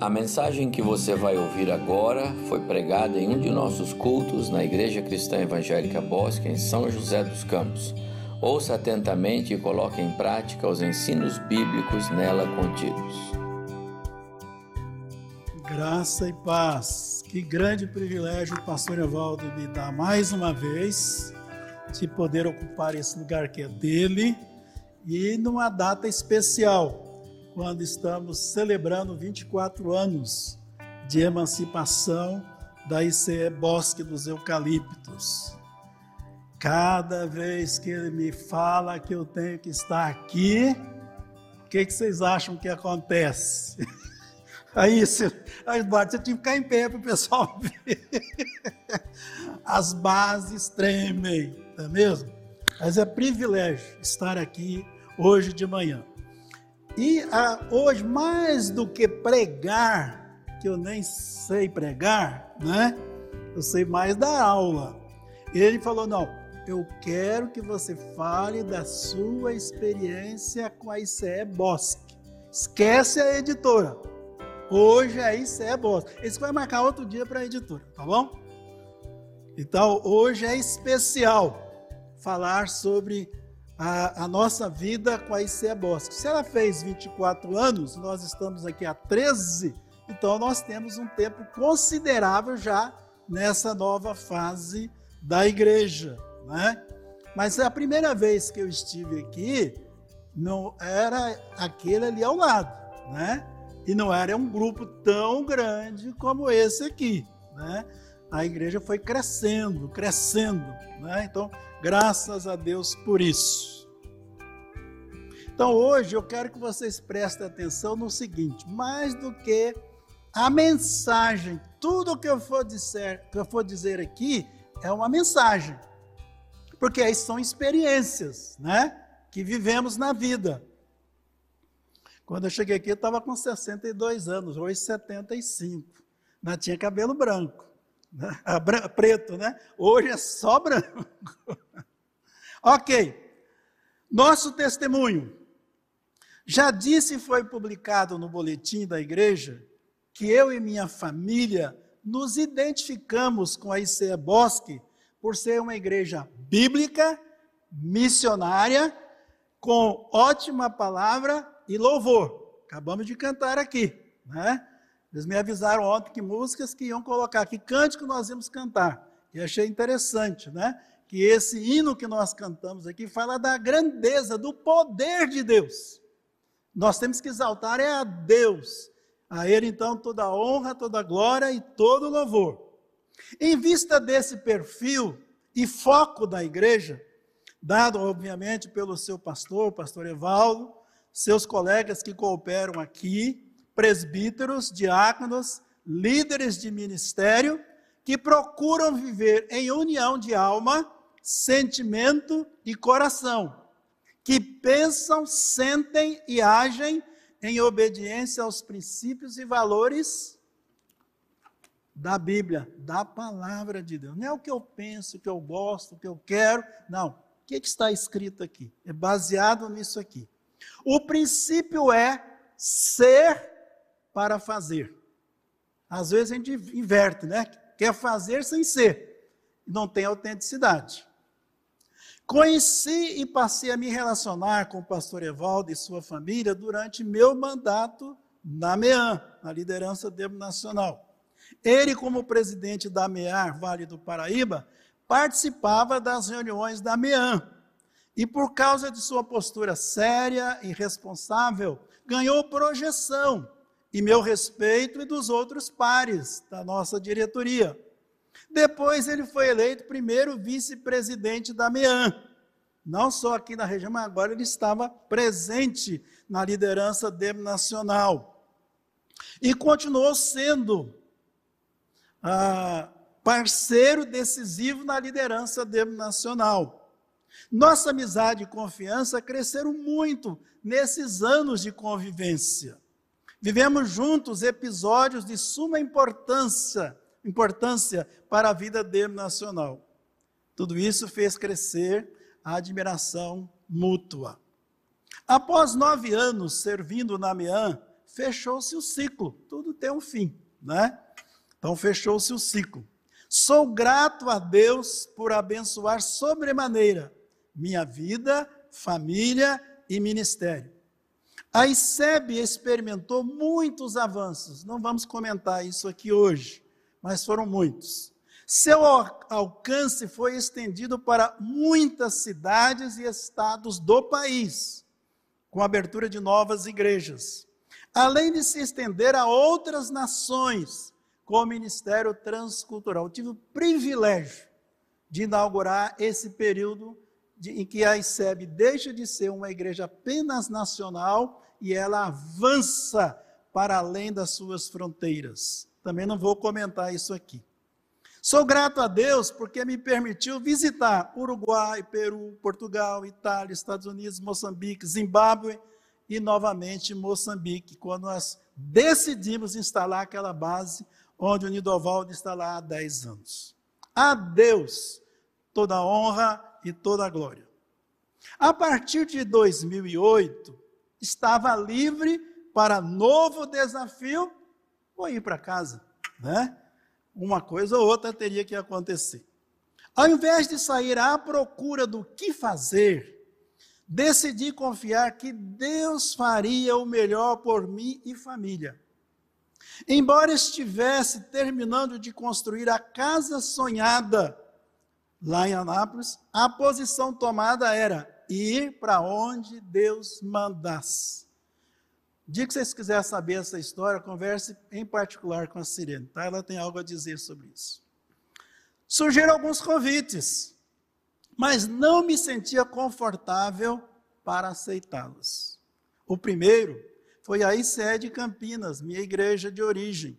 A mensagem que você vai ouvir agora foi pregada em um de nossos cultos na Igreja Cristã Evangélica Bosque, em São José dos Campos. Ouça atentamente e coloque em prática os ensinos bíblicos nela contidos. Graça e paz. Que grande privilégio o pastor Evaldo me dá mais uma vez de poder ocupar esse lugar que é dele e numa data especial quando estamos celebrando 24 anos de emancipação da ICE Bosque dos Eucaliptos. Cada vez que ele me fala que eu tenho que estar aqui, o que, que vocês acham que acontece? Aí, você, aí Bart, você tinha que ficar em pé para o pessoal ver. As bases tremem, não é mesmo? Mas é privilégio estar aqui hoje de manhã. E ah, hoje, mais do que pregar, que eu nem sei pregar, né? Eu sei mais dar aula. Ele falou: não, eu quero que você fale da sua experiência com a ICE Bosque. Esquece a editora. Hoje a ICE Bosque. Esse vai marcar outro dia para a editora, tá bom? Então, hoje é especial falar sobre a, a, nossa vida com a ICE Bosque. Se ela fez 24 anos, nós estamos aqui há 13, então nós temos um tempo considerável já nessa nova fase da igreja, né? Mas a primeira vez que eu estive aqui, não era aquele ali ao lado, né? E não era um grupo tão grande como esse aqui, né? A igreja foi crescendo, crescendo, né? Então, Graças a Deus por isso. Então hoje eu quero que vocês prestem atenção no seguinte: mais do que a mensagem, tudo que eu for dizer, que eu for dizer aqui é uma mensagem. Porque aí são experiências, né? Que vivemos na vida. Quando eu cheguei aqui, eu estava com 62 anos, hoje 75. Não tinha cabelo branco. Né? Ah, preto, né? Hoje é só branco. ok. Nosso testemunho. Já disse e foi publicado no boletim da igreja que eu e minha família nos identificamos com a ICE Bosque por ser uma igreja bíblica, missionária, com ótima palavra e louvor. Acabamos de cantar aqui, né? Eles me avisaram ontem que músicas que iam colocar, que cântico nós íamos cantar. E achei interessante, né? Que esse hino que nós cantamos aqui fala da grandeza, do poder de Deus. Nós temos que exaltar é a Deus. A Ele, então, toda a honra, toda a glória e todo o louvor. Em vista desse perfil e foco da igreja, dado, obviamente, pelo seu pastor, o pastor Evaldo, seus colegas que cooperam aqui, presbíteros, diáconos, líderes de ministério que procuram viver em união de alma, sentimento e coração, que pensam, sentem e agem em obediência aos princípios e valores da Bíblia, da palavra de Deus. Não é o que eu penso, o que eu gosto, o que eu quero, não. O que, está escrito aqui? É baseado nisso aqui. O princípio é ser para fazer. Às vezes a gente inverte, né? Quer fazer sem ser. Não tem autenticidade. Conheci e passei a me relacionar com o pastor Evaldo e sua família durante meu mandato na MEAN, na liderança nacional. Ele, como presidente da MEAR Vale do Paraíba, participava das reuniões da MEAN. E por causa de sua postura séria e responsável, ganhou projeção e meu respeito e dos outros pares da nossa diretoria. Depois ele foi eleito primeiro vice-presidente da MEAN, não só aqui na região, mas agora ele estava presente na liderança nacional. E continuou sendo ah, parceiro decisivo na liderança nacional. Nossa amizade e confiança cresceram muito nesses anos de convivência. Vivemos juntos episódios de suma importância, importância para a vida dele nacional. Tudo isso fez crescer a admiração mútua. Após nove anos servindo na MEAN, fechou-se o ciclo. Tudo tem um fim, né? Então fechou-se o ciclo. Sou grato a Deus por abençoar sobremaneira minha vida, família e ministério. A ICEB experimentou muitos avanços, não vamos comentar isso aqui hoje, mas foram muitos. Seu alcance foi estendido para muitas cidades e estados do país, com a abertura de novas igrejas, além de se estender a outras nações, com o Ministério Transcultural. Eu tive o privilégio de inaugurar esse período de, em que a ICEB deixa de ser uma igreja apenas nacional e ela avança para além das suas fronteiras. Também não vou comentar isso aqui. Sou grato a Deus porque me permitiu visitar Uruguai, Peru, Portugal, Itália, Estados Unidos, Moçambique, Zimbábue e novamente Moçambique, quando nós decidimos instalar aquela base onde o Nidovaldo está lá há 10 anos. A Deus toda a honra e toda a glória. A partir de 2008, estava livre para novo desafio ou ir para casa, né? Uma coisa ou outra teria que acontecer. Ao invés de sair à procura do que fazer, decidi confiar que Deus faria o melhor por mim e família. Embora estivesse terminando de construir a casa sonhada lá em Anápolis, a posição tomada era ir para onde Deus mandasse. Dia que vocês quiserem saber essa história, converse em particular com a Sirene, tá? Ela tem algo a dizer sobre isso. Surgiram alguns convites, mas não me sentia confortável para aceitá-los. O primeiro foi a ICE de Campinas, minha igreja de origem.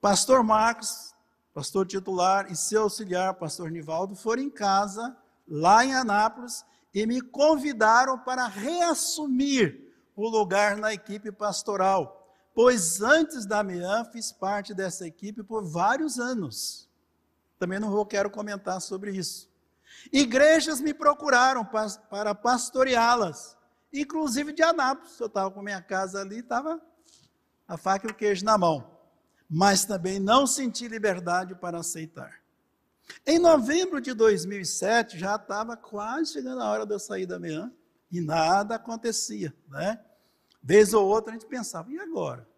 Pastor Marcos, pastor titular, e seu auxiliar, pastor Nivaldo, foram em casa, lá em Anápolis, e me convidaram para reassumir o lugar na equipe pastoral, pois antes da MEAN fiz parte dessa equipe por vários anos. Também não vou quero comentar sobre isso. Igrejas me procuraram para pastoreá-las, inclusive de Anápolis. Eu estava com minha casa ali, estava a faca e o queijo na mão. Mas também não senti liberdade para aceitar. Em novembro de 2007, já estava quase chegando a hora de eu sair da manhã e nada acontecia, né? Vez ou outra a gente pensava, e agora?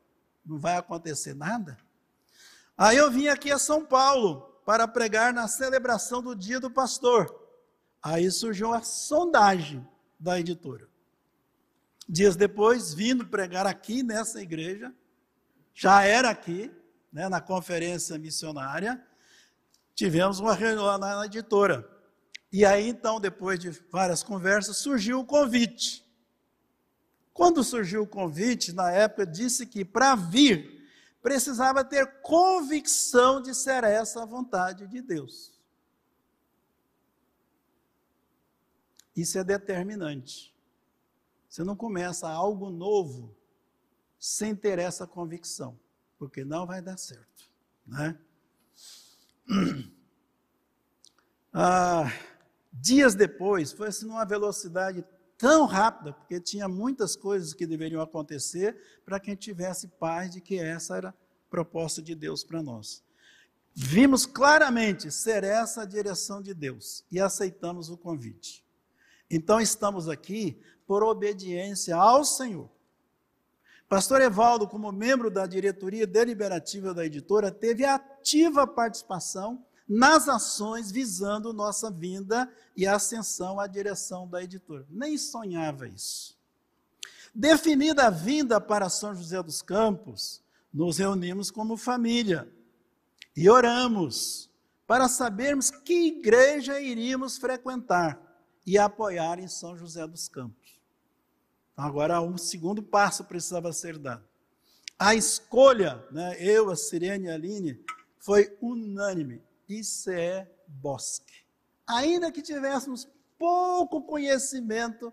Não vai acontecer nada? Aí eu vim aqui a São Paulo para pregar na celebração do Dia do Pastor. Aí surgiu a sondagem da editora. Dias depois, vindo pregar aqui nessa igreja, já era aqui, né, na conferência missionária, tivemos uma reunião lá na editora. E aí, então, depois de várias conversas, surgiu o convite. Quando surgiu o convite, na época, disse que para vir, precisava ter convicção de ser essa a vontade de Deus. Isso é determinante. Você não começa algo novo sem ter essa convicção, porque não vai dar certo, né? Ah, dias depois, foi assim numa velocidade tão rápida, porque tinha muitas coisas que deveriam acontecer para que a gente tivesse paz de que essa era a proposta de Deus para nós. Vimos claramente ser essa a direção de Deus e aceitamos o convite. Então estamos aqui por obediência ao Senhor. Pastor Evaldo, como membro da diretoria deliberativa da editora, teve ativa participação nas ações visando nossa vinda e ascensão à direção da editora. Nem sonhava isso. Definida a vinda para São José dos Campos, nos reunimos como família e oramos para sabermos que igreja iríamos frequentar e apoiar em São José dos Campos. Agora, um segundo passo precisava ser dado. A escolha, né, eu, a Sirene e a Aline, foi unânime. Isso é Bosque. Ainda que tivéssemos pouco conhecimento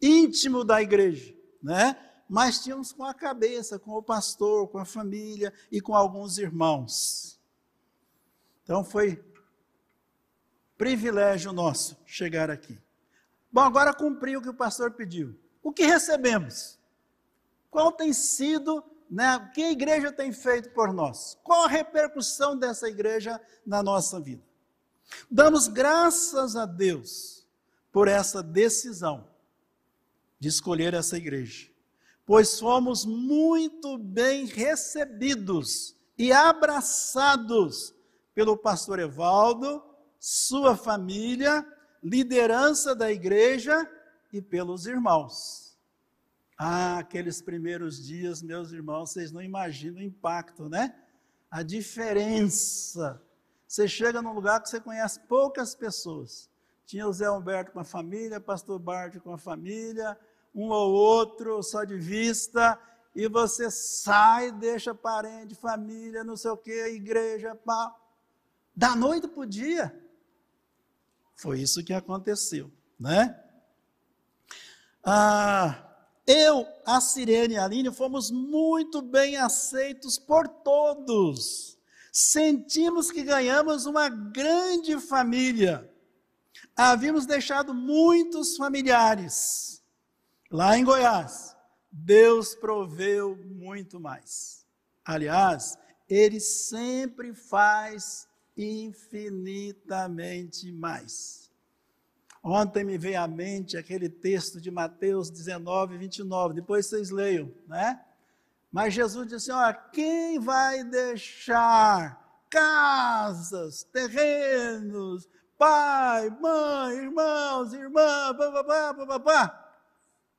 íntimo da igreja, né? mas tínhamos com a cabeça, com o pastor, com a família e com alguns irmãos. Então foi privilégio nosso chegar aqui. Bom, agora cumpri o que o pastor pediu. O que recebemos? Qual tem sido, né, o que a igreja tem feito por nós? Qual a repercussão dessa igreja na nossa vida? Damos graças a Deus por essa decisão de escolher essa igreja, pois fomos muito bem recebidos e abraçados pelo pastor Evaldo, sua família, liderança da igreja e pelos irmãos. Ah, aqueles primeiros dias, meus irmãos, vocês não imaginam o impacto, né? A diferença. Você chega num lugar que você conhece poucas pessoas. Tinha o Zé Humberto com a família, pastor Bart com a família, um ou outro só de vista, e você sai, deixa parente, família, não sei o que, igreja, pá. Da noite para o dia. Foi isso que aconteceu, né? Ah, eu, a Sirene e a Aline fomos muito bem aceitos por todos. Sentimos que ganhamos uma grande família. Havíamos deixado muitos familiares lá em Goiás. Deus proveu muito mais. Aliás, Ele sempre faz infinitamente mais. Ontem me veio à mente aquele texto de Mateus 19, 29, depois vocês leiam, né? Mas Jesus disse: Olha, quem vai deixar casas, terrenos, pai, mãe, irmãos, irmã, papapá, papapá,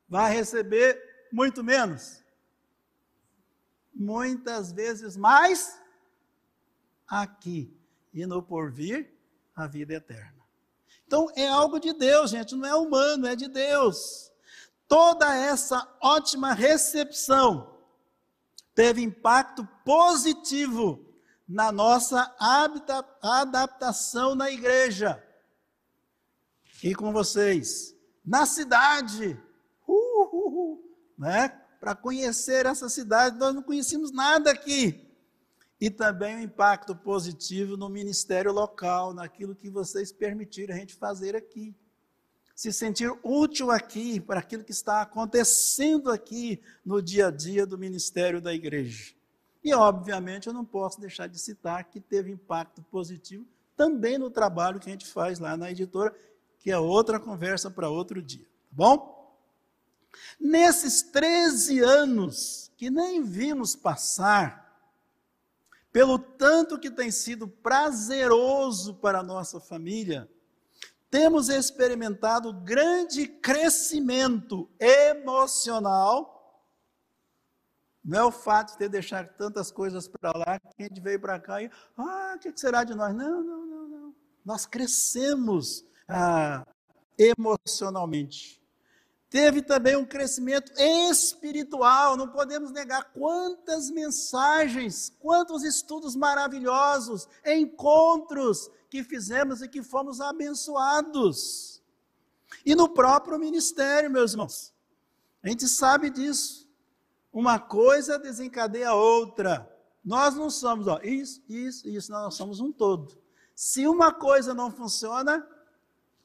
vai receber muito menos. Muitas vezes mais aqui e no porvir a vida eterna. Então é algo de Deus, gente, não é humano, é de Deus. Toda essa ótima recepção teve impacto positivo na nossa adaptação na igreja. E com vocês, na cidade, uh, uh, uh, né? Para conhecer essa cidade, nós não conhecíamos nada aqui e também o um impacto positivo no ministério local, naquilo que vocês permitiram a gente fazer aqui. Se sentir útil aqui para aquilo que está acontecendo aqui no dia a dia do ministério da igreja. E, obviamente, eu não posso deixar de citar que teve impacto positivo também no trabalho que a gente faz lá na editora, que é outra conversa para outro dia, tá bom? Nesses 13 anos que nem vimos passar, pelo tanto que tem sido prazeroso para a nossa família, temos experimentado grande crescimento emocional. Não é o fato de ter deixado tantas coisas para lá que a gente veio para cá e, ah, o que será de nós? Não, não, não, não. Nós crescemos ah, emocionalmente. Teve também um crescimento espiritual, não podemos negar quantas mensagens, quantos estudos maravilhosos, encontros que fizemos e que fomos abençoados. E no próprio ministério, meus irmãos, a gente sabe disso. Uma coisa desencadeia a outra. Nós não somos, ó, isso, isso, isso, nós somos um todo. Se uma coisa não funciona,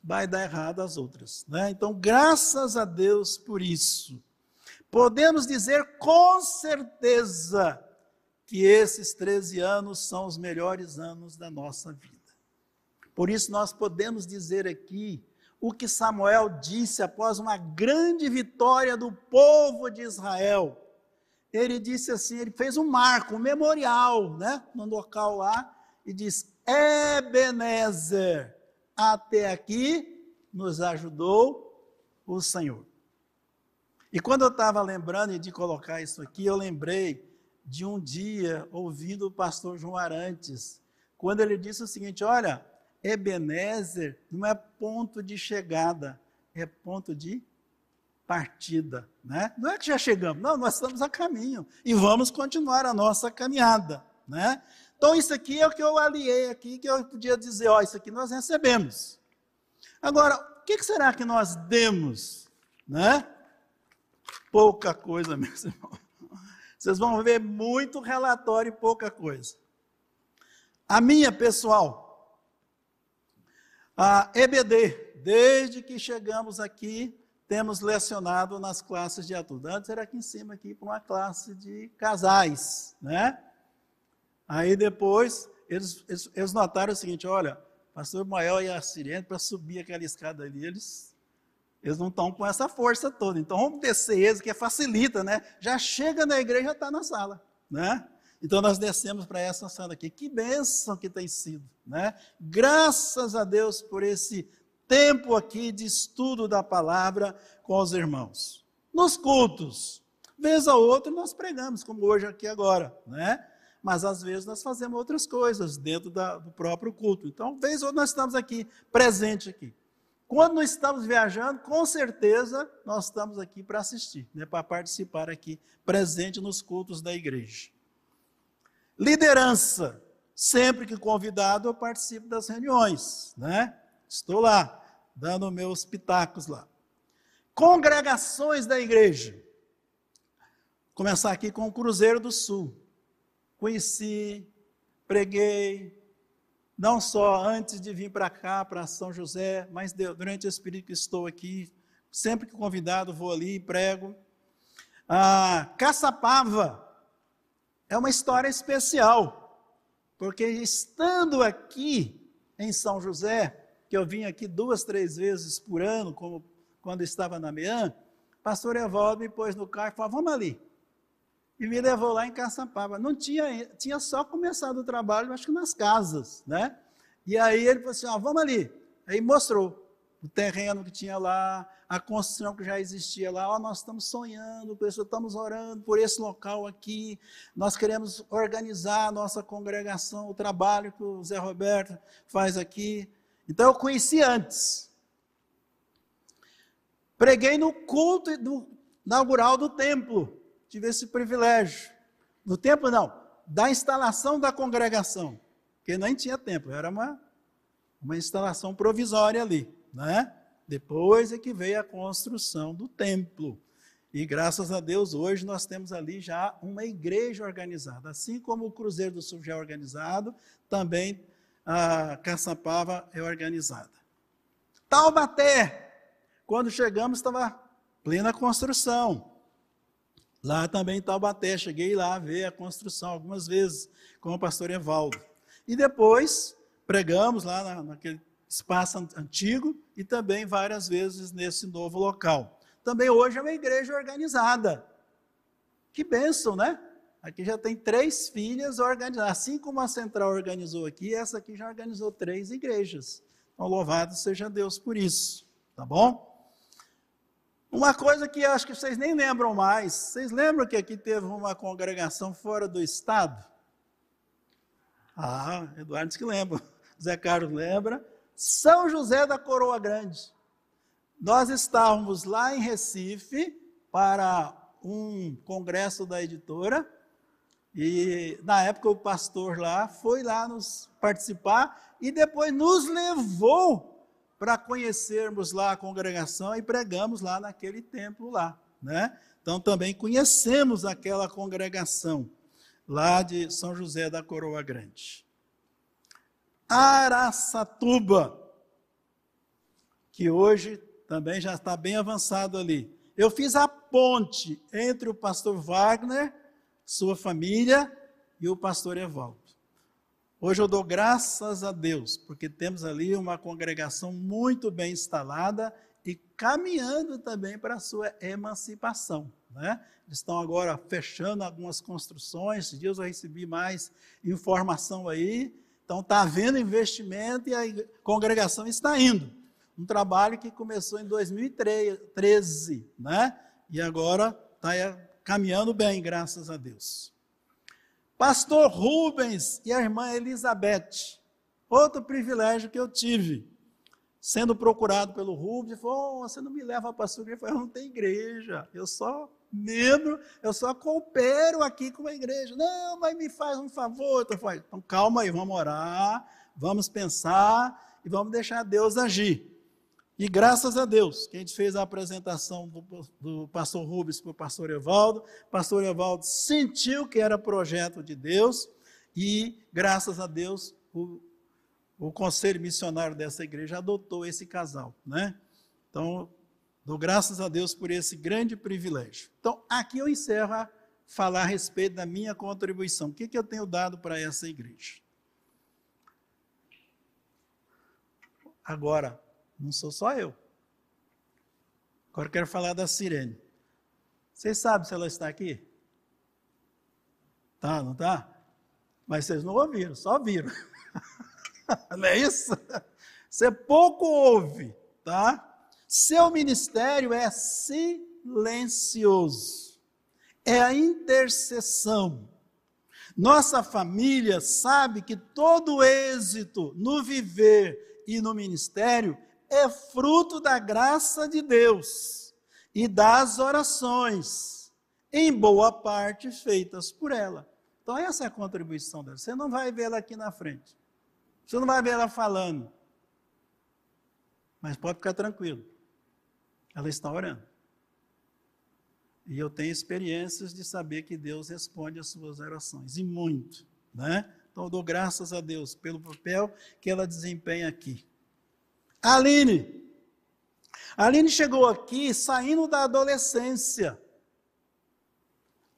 vai dar errado as outras. Né? Então, graças a Deus por isso. Podemos dizer com certeza que esses 13 anos são os melhores anos da nossa vida. Por isso, nós podemos dizer aqui o que Samuel disse após uma grande vitória do povo de Israel. Ele disse assim: ele fez um marco, um memorial, né, no local lá, e diz: Ebenezer, até aqui nos ajudou o Senhor. E quando eu estava lembrando de colocar isso aqui, eu lembrei de um dia ouvindo o pastor João Arantes, quando ele disse o seguinte: Olha, Ebenezer não é ponto de chegada, é ponto de partida. Né? Não é que já chegamos, não, nós estamos a caminho e vamos continuar a nossa caminhada. Né? Então, isso aqui é o que eu aliei aqui, que eu podia dizer, ó, isso aqui nós recebemos. Agora, o que será que nós demos? Né? Pouca coisa, meus irmãos. Vocês vão ver muito relatório e pouca coisa. A minha, pessoal, a EBD, desde que chegamos aqui, temos lecionado nas classes de adultos. Antes era aqui em cima, aqui para uma classe de casais, né? Aí depois eles, eles, eles notaram o seguinte: olha, pastor Mael e a Sirene, para subir aquela escada ali, eles, eles não estão com essa força toda. Então vamos descer eles, que facilita, né? Já chega na igreja, já está na sala, né? Então nós descemos para essa sala aqui. Que bênção que tem sido, né? Graças a Deus por esse tempo aqui de estudo da palavra com os irmãos. Nos cultos, vez a outra nós pregamos, como hoje aqui agora, né? Mas às vezes nós fazemos outras coisas dentro da, do próprio culto. Então, vez ou outra nós estamos aqui, presente aqui. Quando nós estamos viajando, com certeza nós estamos aqui para assistir, né, para participar aqui, presente nos cultos da igreja. Liderança. Sempre que convidado, eu participo das reuniões, né? Estou lá, dando meus pitacos lá. Congregações da igreja. Vou começar aqui com o Cruzeiro do Sul. Conheci, preguei, não só antes de vir para cá, para São José, mas durante esse período que estou aqui, sempre que convidado, vou ali e prego. Ah, Caçapava é uma história especial, porque estando aqui em São José, que eu vim aqui duas, três vezes por ano, como quando estava na MEAN, pastor Evaldo me pôs no carro e falou, vamos ali. E me levou lá em Caçapava. Não tinha, tinha só começado o trabalho, acho que nas casas, né? E aí ele falou assim, ó, vamos ali. Aí mostrou o terreno que tinha lá, a construção que já existia lá. Ó, nós estamos sonhando, estamos orando por esse local aqui. Nós queremos organizar a nossa congregação, o trabalho que o Zé Roberto faz aqui. Então eu conheci antes. Preguei no culto inaugural do templo. Tive esse privilégio. No templo, não, da instalação da congregação. Porque nem tinha templo, era uma, uma instalação provisória ali. Né? Depois é que veio a construção do templo. E graças a Deus, hoje nós temos ali já uma igreja organizada. Assim como o Cruzeiro do Sul já é organizado, também a Caçapava é organizada. Taubaté, quando chegamos, estava plena construção. Lá também em Taubaté, cheguei lá a ver a construção algumas vezes com o pastor Evaldo. E depois pregamos lá na, naquele espaço antigo e também várias vezes nesse novo local. Também hoje é uma igreja organizada. Que bênção, né? Aqui já tem três filhas organizadas. Assim como a central organizou aqui, essa aqui já organizou três igrejas. Então, louvado seja Deus por isso. Tá bom? Uma coisa que acho que vocês nem lembram mais. Vocês lembram que aqui teve uma congregação fora do estado? Ah, Eduardo diz que lembra. Zé Carlos lembra. São José da Coroa Grande. Nós estávamos lá em Recife para um congresso da editora e na época o pastor lá foi lá nos participar e depois nos levou para conhecermos lá a congregação e pregamos lá naquele templo lá, né? Então também conhecemos aquela congregação lá de São José da Coroa Grande. Araçatuba, que hoje também já está bem avançado ali. Eu fiz a ponte entre o pastor Wagner sua família e o pastor Evaldo. Hoje eu dou graças a Deus, porque temos ali uma congregação muito bem instalada e caminhando também para a sua emancipação. Né? Estão agora fechando algumas construções, esses dias eu recebi mais informação aí, então está havendo investimento e a congregação está indo. Um trabalho que começou em 2013, né? e agora está caminhando bem, graças a Deus. Pastor Rubens e a irmã Elizabeth, outro privilégio que eu tive, sendo procurado pelo Rubens, falou: oh, você não me leva para a sua? Eu falei, não tem igreja, eu só membro, eu só coopero aqui com a igreja. Não, mas me faz um favor. Então calma aí, vamos orar, vamos pensar e vamos deixar Deus agir. E graças a Deus, que a gente fez a apresentação do, do pastor Rubens para o pastor Evaldo, o pastor Evaldo sentiu que era projeto de Deus e, graças a Deus, o, o conselho missionário dessa igreja adotou esse casal, né? Então, Dou graças a Deus por esse grande privilégio. Então, aqui eu encerro a falar a respeito da minha contribuição. O que, que eu tenho dado para essa igreja? Agora, não sou só eu. Agora quero falar da Sirene. Vocês sabem se ela está aqui? Tá, não tá? Mas vocês não ouviram, só viram. não é isso? Você pouco ouve, tá? Seu ministério é silencioso. É a intercessão. Nossa família sabe que todo êxito no viver e no ministério é fruto da graça de Deus e das orações, em boa parte feitas por ela. Então, essa é a contribuição dela. Você não vai ver ela aqui na frente. Você não vai ver ela falando. Mas pode ficar tranquilo. Ela está orando. E eu tenho experiências de saber que Deus responde às suas orações, e muito, né? Então eu dou graças a Deus pelo papel que ela desempenha aqui. Aline. Aline chegou aqui saindo da adolescência.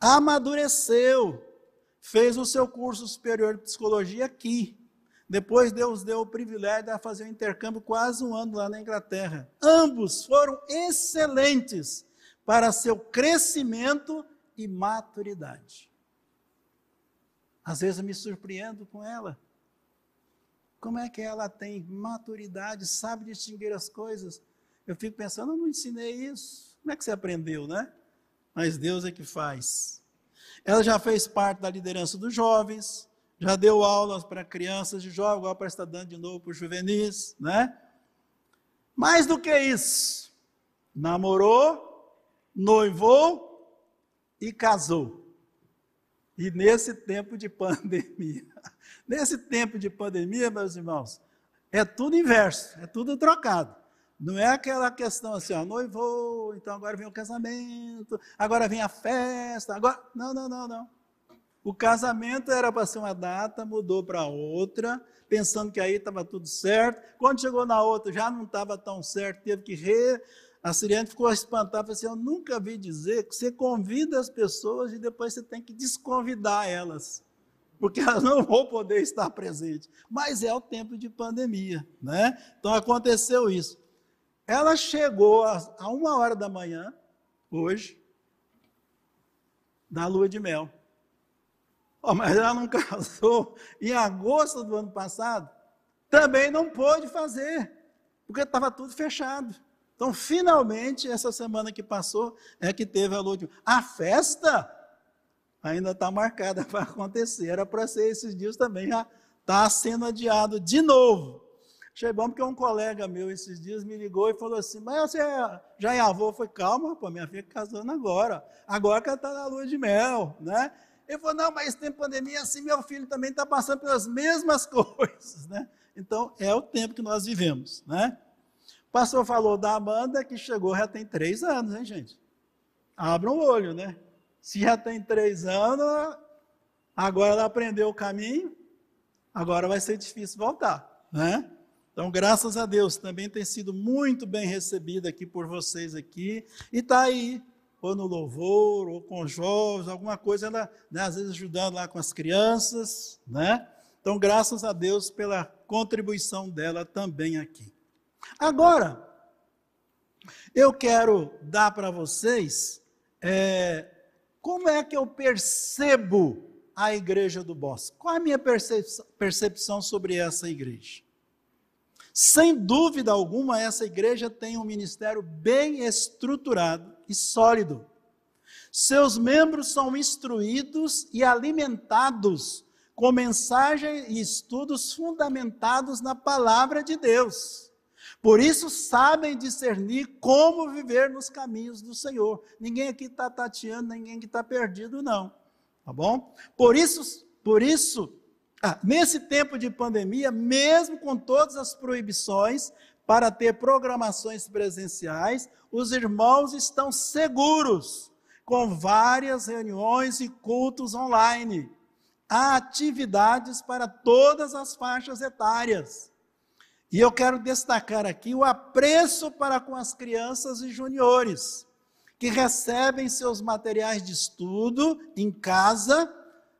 Amadureceu. Fez o seu curso superior de psicologia aqui. Depois Deus deu o privilégio de fazer um intercâmbio quase um ano lá na Inglaterra. Ambos foram excelentes para seu crescimento e maturidade. Às vezes eu me surpreendo com ela. Como é que ela tem maturidade, sabe distinguir as coisas? Eu fico pensando, eu não ensinei isso. Como é que você aprendeu, né? Mas Deus é que faz. Ela já fez parte da liderança dos jovens, já deu aulas para crianças de jovens, agora para estar dando de novo para os juvenis, né? Mais do que isso, namorou, noivou e casou. E nesse tempo de pandemia, Nesse tempo de pandemia, meus irmãos, é tudo inverso, é tudo trocado. Não é aquela questão assim, ó, noivou, então agora vem o casamento, agora vem a festa, agora. Não, não, não, não. O casamento era para ser uma data, mudou para outra, pensando que aí estava tudo certo. Quando chegou na outra, já não estava tão certo, teve que re. A Siriane ficou espantada, falou assim: Eu nunca vi dizer que você convida as pessoas e depois você tem que desconvidar elas porque elas não vão poder estar presentes. Mas é o tempo de pandemia, né? Então aconteceu isso. Ela chegou a uma hora da manhã, hoje, da lua de mel. Oh, mas ela não casou em agosto do ano passado. Também não pôde fazer, porque estava tudo fechado. Então, finalmente, essa semana que passou, é que teve a lua de mel. A festa ainda está marcada para acontecer. Era para ser esses dias também, já está sendo adiado de novo. Achei bom porque um colega meu esses dias me ligou e falou assim: Mas você já é avô? Falei: Calma, pô, minha filha casando agora. Agora que ela está na lua de mel, né? Ele falou: Não, mas tem pandemia assim, meu filho também está passando pelas mesmas coisas, né? Então, é o tempo que nós vivemos, né? O pastor falou da Amanda que chegou já tem três anos, hein, gente? Abra o olho, né? Se já tem três anos, agora ela aprendeu o caminho, agora vai ser difícil voltar, né? Então, graças a Deus, também tem sido muito bem recebida aqui por vocês aqui, e está aí, ou no louvor, ou com jovens, alguma coisa, ela, né, às vezes ajudando lá com as crianças, né? Então, graças a Deus pela contribuição dela também aqui. Agora, eu quero dar para vocês é, como é que eu percebo a igreja do Bosque? Qual é a minha percepção sobre essa igreja? Sem dúvida alguma, essa igreja tem um ministério bem estruturado e sólido. Seus membros são instruídos e alimentados com mensagem e estudos fundamentados na palavra de Deus. Por isso sabem discernir como viver nos caminhos do Senhor. Ninguém aqui está tateando, ninguém que está perdido, não. Tá bom? Por isso, por isso, ah, nesse tempo de pandemia, mesmo com todas as proibições para ter programações presenciais, os irmãos estão seguros com várias reuniões e cultos online. Há atividades para todas as faixas etárias. E eu quero destacar aqui o apreço para com as crianças e juniores, que recebem seus materiais de estudo em casa,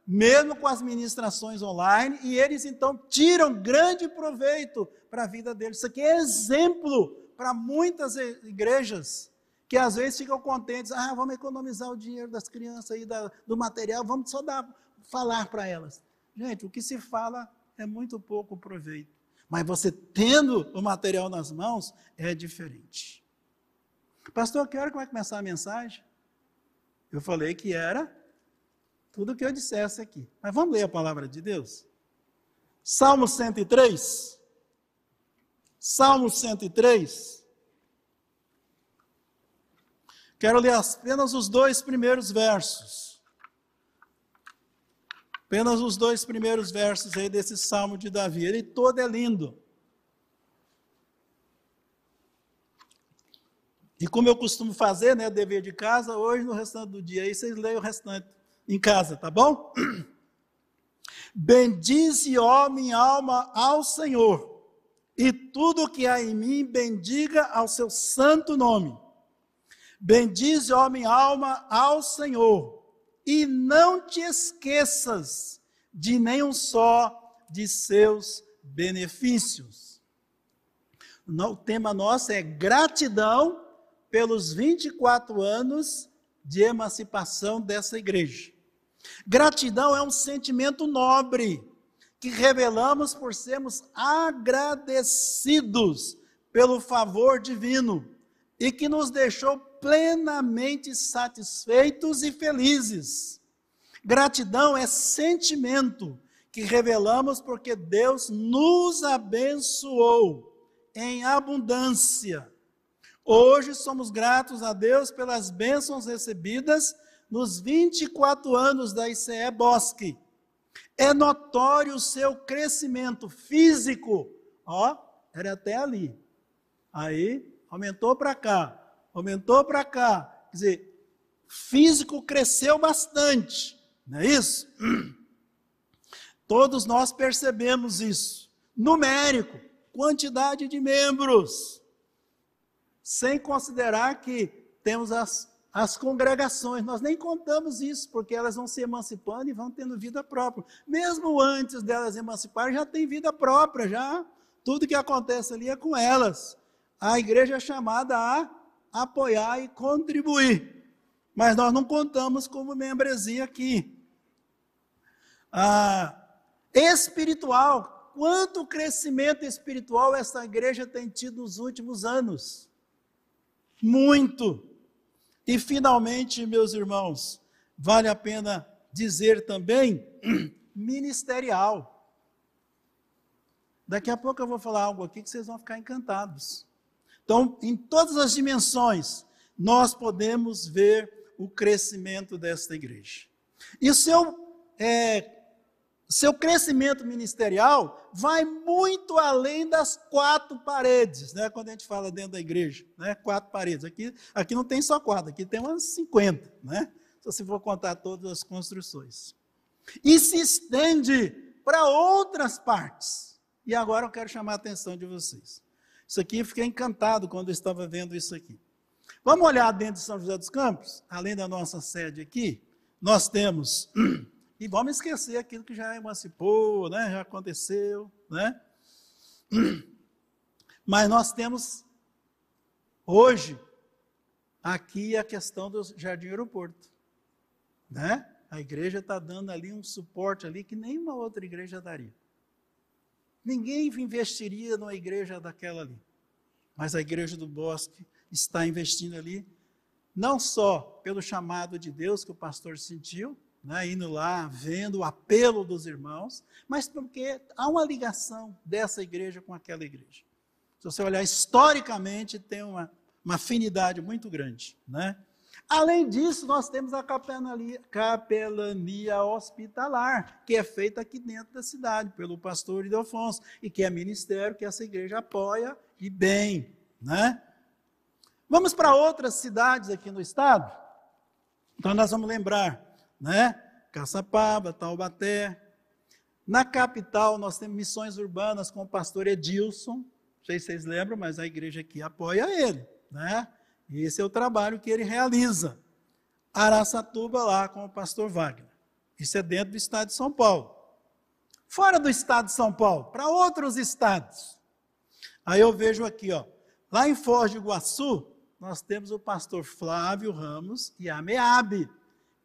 mesmo com as ministrações online, e eles então tiram grande proveito para a vida deles. Isso aqui é exemplo para muitas igrejas que às vezes ficam contentes, ah, vamos economizar o dinheiro das crianças aí, da, do material, vamos só dar, falar para elas. Gente, o que se fala é muito pouco proveito. Mas você tendo o material nas mãos, é diferente. Pastor, que hora que vai começar a mensagem? Eu falei que era tudo o que eu dissesse aqui. Mas vamos ler a palavra de Deus? Salmo 103. Salmo 103. Quero ler apenas os dois primeiros versos. Apenas os dois primeiros versos aí desse Salmo de Davi. Ele todo é lindo. E como eu costumo fazer, né, dever de casa, hoje no restante do dia aí vocês leiam o restante em casa, tá bom? Bendize, ó minha alma, ao Senhor, e tudo que há em mim bendiga ao seu santo nome. Bendize, ó minha alma, ao Senhor, e não te esqueças de nenhum só de seus benefícios. O tema nosso é gratidão pelos 24 anos de emancipação dessa igreja. Gratidão é um sentimento nobre que revelamos por sermos agradecidos pelo favor divino e que nos deixou plenamente satisfeitos e felizes. Gratidão é sentimento que revelamos porque Deus nos abençoou em abundância. Hoje somos gratos a Deus pelas bênçãos recebidas nos 24 anos da ICE Bosque. É notório o seu crescimento físico, ó, era até ali. Aí aumentou para cá, aumentou para cá. Quer dizer, físico cresceu bastante, não é isso? Todos nós percebemos isso. Numérico, quantidade de membros. Sem considerar que temos as, as congregações, nós nem contamos isso, porque elas vão se emancipando e vão tendo vida própria. Mesmo antes delas emanciparem, já tem vida própria, já. Tudo que acontece ali é com elas. A igreja é chamada a apoiar e contribuir. Mas nós não contamos como membresia aqui. Ah, espiritual, quanto crescimento espiritual essa igreja tem tido nos últimos anos? Muito. E finalmente, meus irmãos, vale a pena dizer também ministerial. Daqui a pouco eu vou falar algo aqui que vocês vão ficar encantados. Então, em todas as dimensões, nós podemos ver o crescimento desta igreja. E o seu, é, seu crescimento ministerial vai muito além das quatro paredes, né? quando a gente fala dentro da igreja, né? quatro paredes. Aqui, aqui não tem só quatro, aqui tem umas 50, né? se você for contar todas as construções. E se estende para outras partes. E agora eu quero chamar a atenção de vocês. Isso aqui, eu fiquei encantado quando eu estava vendo isso aqui. Vamos olhar dentro de São José dos Campos, além da nossa sede aqui, nós temos, e vamos esquecer aquilo que já emancipou, né, já aconteceu, né? Mas nós temos hoje aqui a questão do Jardim Aeroporto, né? A igreja está dando ali um suporte ali que nenhuma outra igreja daria. Ninguém investiria numa igreja daquela ali. Mas a igreja do Bosque está investindo ali, não só pelo chamado de Deus que o pastor sentiu, né, indo lá, vendo o apelo dos irmãos, mas porque há uma ligação dessa igreja com aquela igreja. Se você olhar historicamente, tem uma, uma afinidade muito grande. Né? Além disso, nós temos a capelania, capelania, hospitalar, que é feita aqui dentro da cidade, pelo pastor Ildefonso, e que é ministério que essa igreja apoia e bem. Né? Vamos para outras cidades aqui no estado? Então nós vamos lembrar, né? Caçapava, Taubaté. Na capital nós temos missões urbanas com o pastor Edilson, sei se vocês lembram, mas a igreja aqui apoia ele, né? E esse é o trabalho que ele realiza. Araçatuba lá com o pastor Wagner. Isso é dentro do estado de São Paulo. Fora do estado de São Paulo, para outros estados. Aí eu vejo aqui, ó, lá em Foz do Iguaçu, nós temos o pastor Flávio Ramos e a MEAB,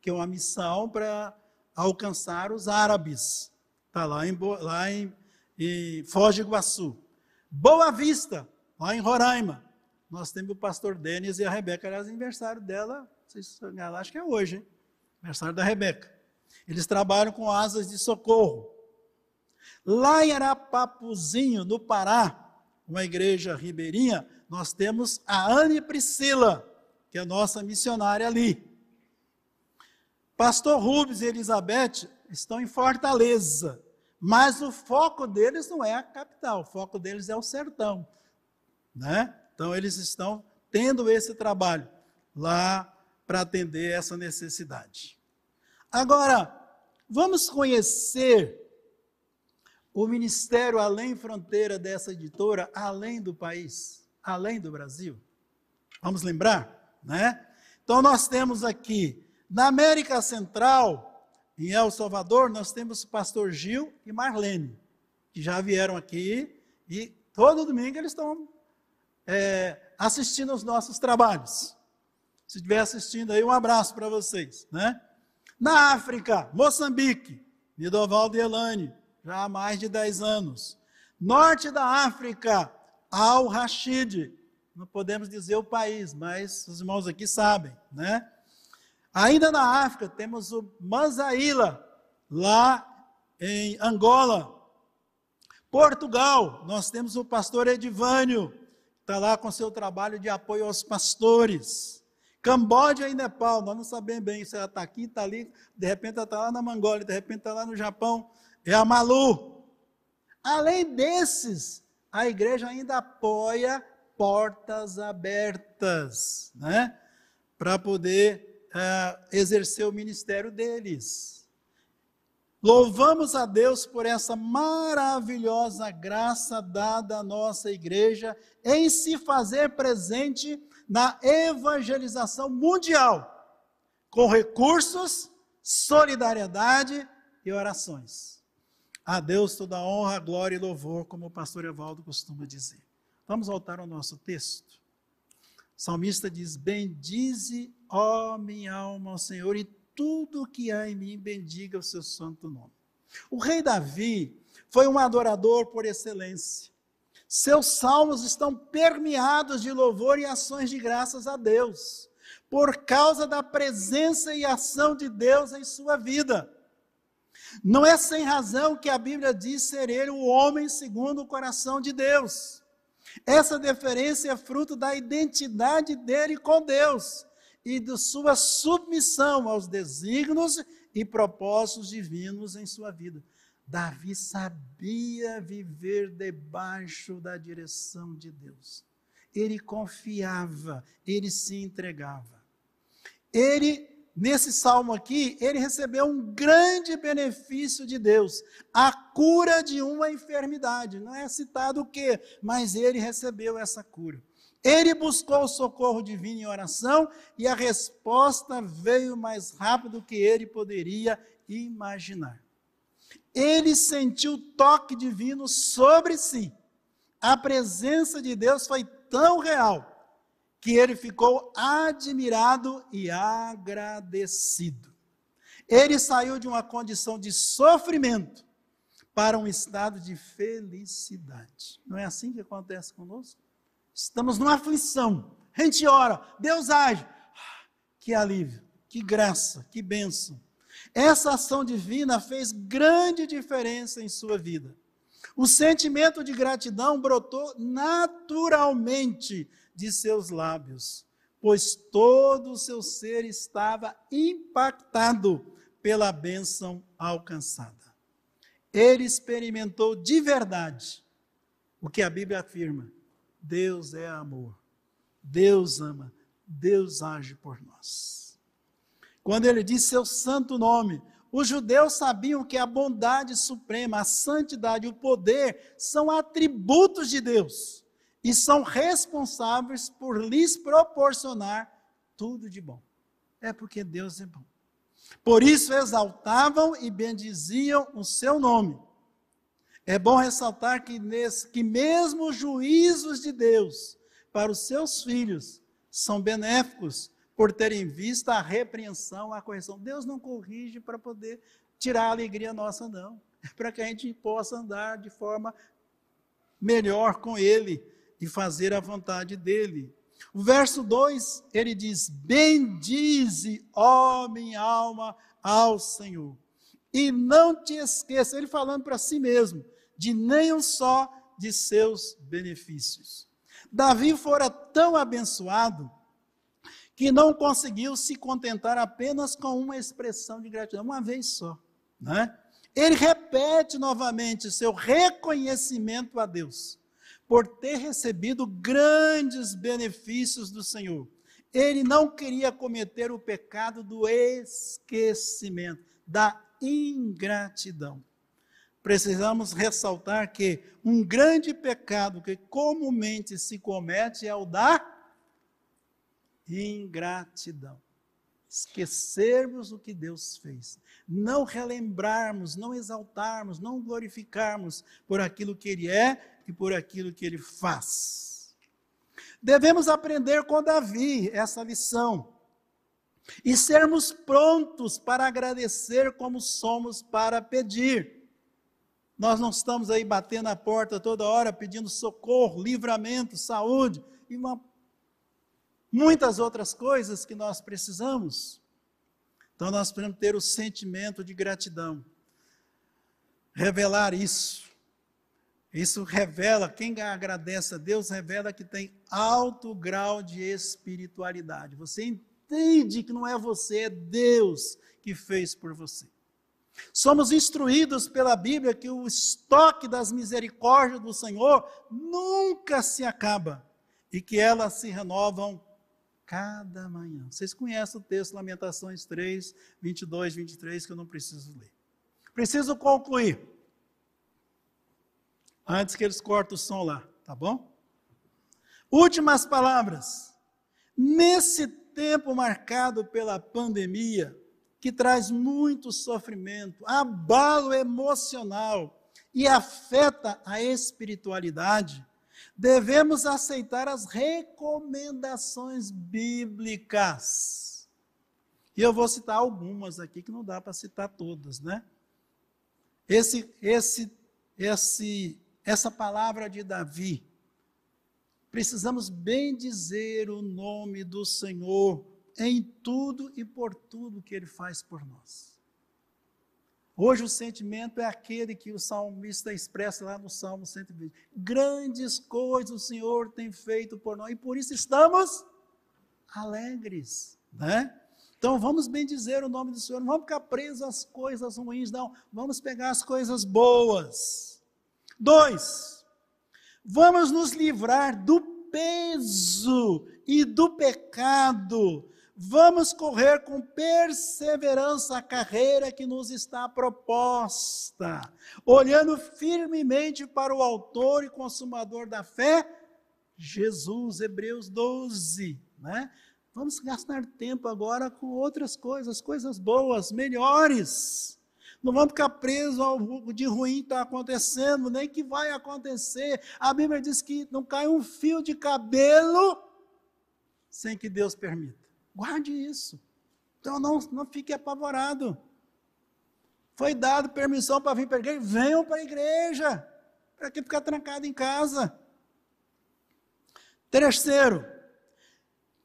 que é uma missão para alcançar os árabes. Está lá, em, lá em, em Foz do Iguaçu. Boa Vista, lá em Roraima. Nós temos o pastor Denis e a Rebeca, aliás, aniversário dela, acho que é hoje, hein? Aniversário da Rebeca. Eles trabalham com asas de socorro. Lá em Arapapuzinho, no Pará, uma igreja ribeirinha, nós temos a Anne Priscila, que é nossa missionária ali. Pastor Rubens e Elizabeth estão em Fortaleza, mas o foco deles não é a capital, o foco deles é o sertão, né? Então eles estão tendo esse trabalho lá para atender essa necessidade. Agora, vamos conhecer o ministério além fronteira dessa editora, além do país, além do Brasil. Vamos lembrar, né? Então nós temos aqui na América Central, em El Salvador, nós temos o pastor Gil e Marlene, que já vieram aqui e todo domingo eles estão é, assistindo aos nossos trabalhos. Se estiver assistindo aí, um abraço para vocês, né? Na África, Moçambique, Nidovaldo e Elane, já há mais de 10 anos. Norte da África, Al-Rashid, não podemos dizer o país, mas os irmãos aqui sabem, né? Ainda na África, temos o Manzaíla, lá em Angola. Portugal, nós temos o pastor Edivânio, está lá com seu trabalho de apoio aos pastores. Camboja e Nepal, nós não sabemos bem se ela está aqui, está ali, de repente ela está lá na Mongólia, de repente está lá no Japão, é a Malu. Além desses, a igreja ainda apoia portas abertas, né? Para poder é, exercer o ministério deles. Louvamos a Deus por essa maravilhosa graça dada à nossa igreja em se fazer presente na evangelização mundial, com recursos, solidariedade e orações. A Deus toda honra, glória e louvor, como o pastor Evaldo costuma dizer. Vamos voltar ao nosso texto. O salmista diz: Bendize, ó minha alma, ao Senhor, e tudo que há em mim bendiga o seu santo nome. O rei Davi foi um adorador por excelência. Seus salmos estão permeados de louvor e ações de graças a Deus, por causa da presença e ação de Deus em sua vida. Não é sem razão que a Bíblia diz ser ele o homem segundo o coração de Deus. Essa deferência é fruto da identidade dele com Deus e de sua submissão aos desígnios e propósitos divinos em sua vida. Davi sabia viver debaixo da direção de Deus. Ele confiava, ele se entregava. Ele, nesse salmo aqui, ele recebeu um grande benefício de Deus, a cura de uma enfermidade. Não é citado o quê, mas ele recebeu essa cura. Ele buscou o socorro divino em oração e a resposta veio mais rápido do que ele poderia imaginar. Ele sentiu o toque divino sobre si. A presença de Deus foi tão real que ele ficou admirado e agradecido. Ele saiu de uma condição de sofrimento para um estado de felicidade. Não é assim que acontece conosco? Estamos numa aflição. A gente ora, Deus age. Que alívio, que graça, que bênção. Essa ação divina fez grande diferença em sua vida. O sentimento de gratidão brotou naturalmente de seus lábios, pois todo o seu ser estava impactado pela bênção alcançada. Ele experimentou de verdade o que a Bíblia afirma: Deus é amor. Deus ama. Deus age por nós. Quando ele diz seu santo nome, os judeus sabiam que a bondade suprema, a santidade, o poder são atributos de Deus. e são responsáveis por lhes proporcionar tudo de bom. É porque Deus é bom. Por isso exaltavam e bendiziam o seu nome. É bom ressaltar que, nesse, que mesmo os juízos de Deus para os seus filhos são benéficos por terem visto a repreensão, a correção. Deus não corrige para poder tirar a alegria nossa, não. É para que a gente possa andar de forma melhor com Ele e fazer a vontade dEle. O verso 2, ele diz: Bendize, ó minha alma, ao Senhor. E não te esqueça, ele falando para si mesmo, de nenhum só de seus benefícios. Davi fora tão abençoado que não conseguiu se contentar apenas com uma expressão de gratidão, uma vez só. Né? Ele repete novamente seu reconhecimento a Deus por ter recebido grandes benefícios do Senhor. Ele não queria cometer o pecado do esquecimento, da ingratidão. Precisamos ressaltar que um grande pecado que comumente se comete é o da ingratidão. Esquecermos o que Deus fez, não relembrarmos, não exaltarmos, não glorificarmos por aquilo que Ele é e por aquilo que ele faz. Devemos aprender com Davi essa lição e sermos prontos para agradecer como somos para pedir. Nós não estamos aí batendo a porta toda hora pedindo socorro, livramento, saúde e uma, muitas outras coisas que nós precisamos. Então nós precisamos ter o sentimento de gratidão, revelar isso. Isso revela, quem agradece a Deus, revela que tem alto grau de espiritualidade. Você entende que não é você, é Deus que fez por você. Somos instruídos pela Bíblia que o estoque das misericórdias do Senhor nunca se acaba e que elas se renovam cada manhã. Vocês conhecem o texto Lamentações 3, 22, 23, que eu não preciso ler. Preciso concluir antes que eles cortem o som lá, tá bom? Últimas palavras. Nesse tempo marcado pela pandemia, que traz muito sofrimento, abalo emocional e afeta a espiritualidade, devemos aceitar as recomendações bíblicas. E eu vou citar algumas aqui que não dá para citar todas, né? Esse esse esse essa palavra de Davi, precisamos bem dizer o nome do Senhor em tudo e por tudo que ele faz por nós. Hoje o sentimento é aquele que o salmista expressa lá no Salmo 120. Grandes coisas o Senhor tem feito por nós e por isso estamos alegres, né? Então vamos bem dizer o nome do Senhor, não vamos ficar presos às coisas ruins, não. Vamos pegar as coisas boas. Dois, vamos nos livrar do peso e do pecado. Vamos correr com perseverança a carreira que nos está proposta, olhando firmemente para o Autor e Consumador da fé, Jesus, Hebreus 12, né? Vamos gastar tempo agora com outras coisas, coisas boas, melhores. Não vamos ficar presos ao de ruim que está acontecendo, nem que vai acontecer. A Bíblia diz que não cai um fio de cabelo sem que Deus permita. Guarde isso. Então não, não fique apavorado. Foi dado permissão para vir para a igreja, venham para a igreja. Para que ficar trancado em casa? Terceiro,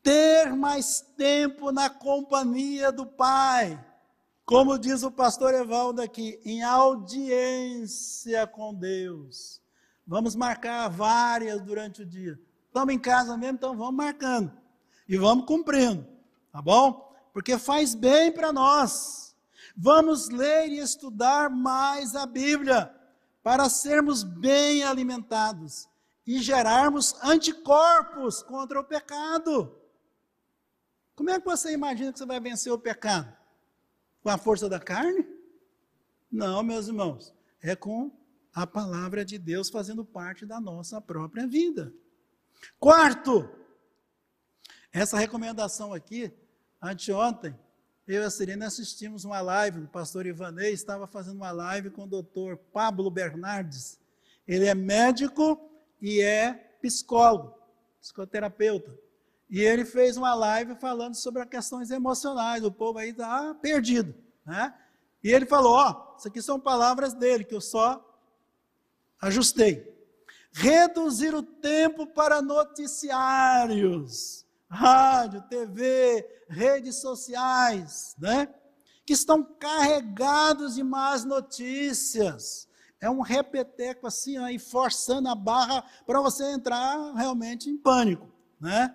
ter mais tempo na companhia do Pai. Como diz o pastor Evaldo aqui, em audiência com Deus. Vamos marcar várias durante o dia. Estamos em casa mesmo, então vamos marcando. E vamos cumprindo, tá bom? Porque faz bem para nós. Vamos ler e estudar mais a Bíblia para sermos bem alimentados e gerarmos anticorpos contra o pecado. Como é que você imagina que você vai vencer o pecado? Com a força da carne? Não, meus irmãos. É com a palavra de Deus fazendo parte da nossa própria vida. Quarto, essa recomendação aqui, anteontem, eu e a Serena assistimos uma live, o pastor Ivanei estava fazendo uma live com o doutor Pablo Bernardes. Ele é médico e é psicólogo, psicoterapeuta. E ele fez uma live falando sobre as questões emocionais. O povo aí está perdido. Né? E ele falou: Ó, isso aqui são palavras dele, que eu só ajustei. Reduzir o tempo para noticiários, rádio, TV, redes sociais, né? Que estão carregados de más notícias. É um repeteco assim, aí forçando a barra para você entrar realmente em pânico, né?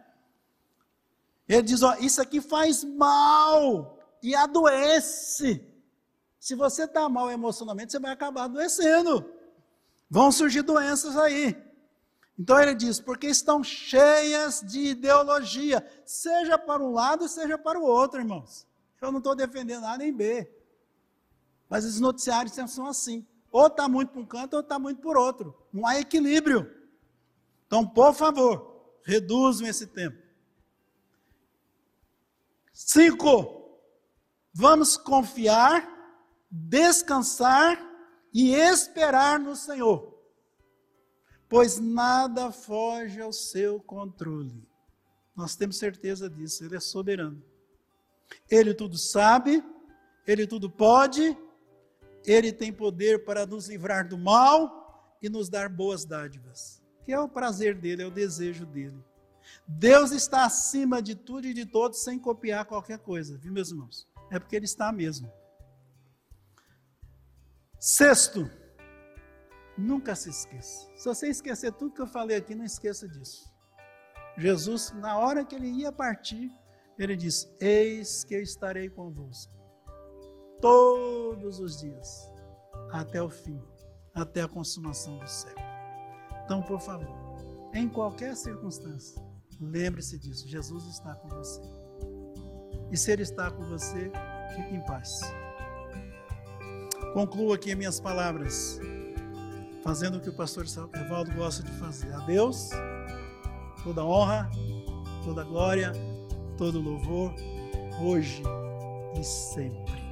Ele diz: ó, isso aqui faz mal e adoece. Se você está mal emocionalmente, você vai acabar adoecendo. Vão surgir doenças aí. Então ele diz: porque estão cheias de ideologia, seja para um lado, seja para o outro, irmãos. Eu não estou defendendo A nem B. Mas os noticiários são assim. Ou está muito para um canto, ou está muito por outro. Não há equilíbrio. Então, por favor, reduzam esse tempo. Cinco, vamos confiar, descansar e esperar no Senhor, pois nada foge ao seu controle. Nós temos certeza disso, Ele é soberano. Ele tudo sabe, Ele tudo pode, Ele tem poder para nos livrar do mal e nos dar boas dádivas, que é o prazer dele, é o desejo dele. Deus está acima de tudo e de todos sem copiar qualquer coisa, viu, meus irmãos? É porque Ele está mesmo. Sexto, nunca se esqueça. Se você esquecer tudo que eu falei aqui, não esqueça disso. Jesus, na hora que ele ia partir, ele disse: Eis que eu estarei convosco todos os dias, até o fim, até a consumação do século. Então, por favor, em qualquer circunstância, Lembre-se disso, Jesus está com você. E se Ele está com você, fique em paz. Concluo aqui minhas palavras, fazendo o que o pastor Evaldo gosta de fazer. A Deus, toda honra, toda glória, todo louvor, hoje e sempre.